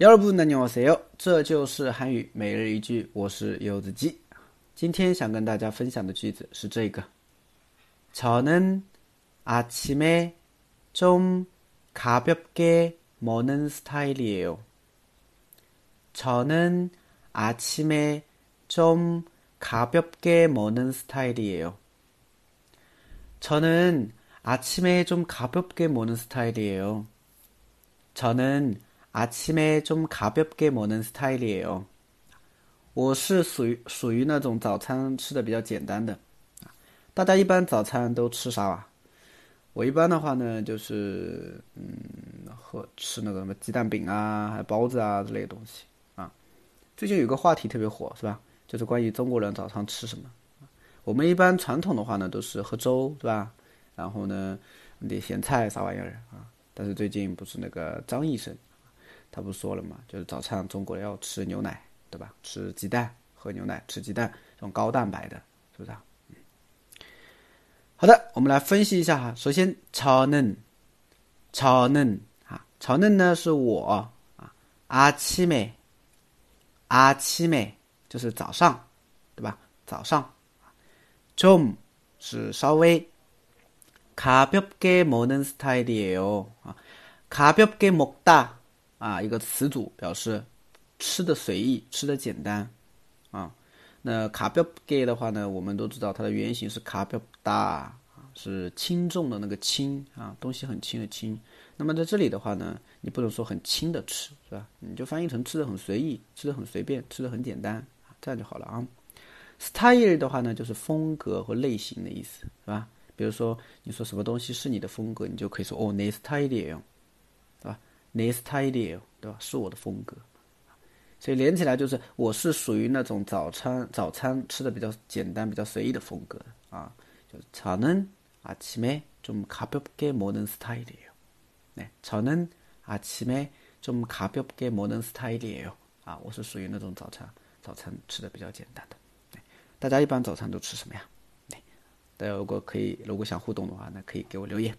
여러분 안녕하세요. 这就是韩语每日一句，我是柚子鸡。今天想跟大家分享的句子是这个：저는아침에좀가볍게먹는스타일이에요 저는아침에좀가볍게먹는스타일이에요저는아침에좀가볍게먹는스타일이에요저는 阿奇咩种卡别给莫能斯泰里哦，我是属于属于那种早餐吃的比较简单的大家一般早餐都吃啥啊？我一般的话呢，就是嗯，喝吃那个什么鸡蛋饼啊，还有包子啊之类的东西啊。最近有个话题特别火，是吧？就是关于中国人早上吃什么。我们一般传统的话呢，都是喝粥，对吧？然后呢，点咸菜啥玩意儿啊？但是最近不是那个张医生。他不是说了嘛，就是早上中国人要吃牛奶，对吧？吃鸡蛋，喝牛奶，吃鸡蛋，这种高蛋白的，是不是啊？嗯。好的，我们来分析一下哈。首先，超嫩，超嫩啊，超嫩呢是我啊，阿七妹，阿七妹就是早上，对吧？早上，좀是稍微，가볍게먹는스타일이에요啊，가볍게먹다 啊，一个词组表示吃的随意，吃的简单啊。那卡标给的话呢，我们都知道它的原型是卡标大，是轻重的那个轻啊，东西很轻的轻。那么在这里的话呢，你不能说很轻的吃，是吧？你就翻译成吃的很随意，吃的很随便，吃的很简单，这样就好了啊。style 的话呢，就是风格和类型的意思，是吧？比如说你说什么东西是你的风格，你就可以说哦，那 style。This style，对吧？是我的风格，所以连起来就是我是属于那种早餐早餐吃的比较简单、比较随意的风格啊。就是저는아침에좀가볍게먹는스타일이에요네저는아침에좀가볍게먹는스타일이에요啊，我是属于那种早餐早餐吃的比较简单的。大家一般早餐都吃什么呀？大家如果可以，如果想互动的话，那可以给我留言。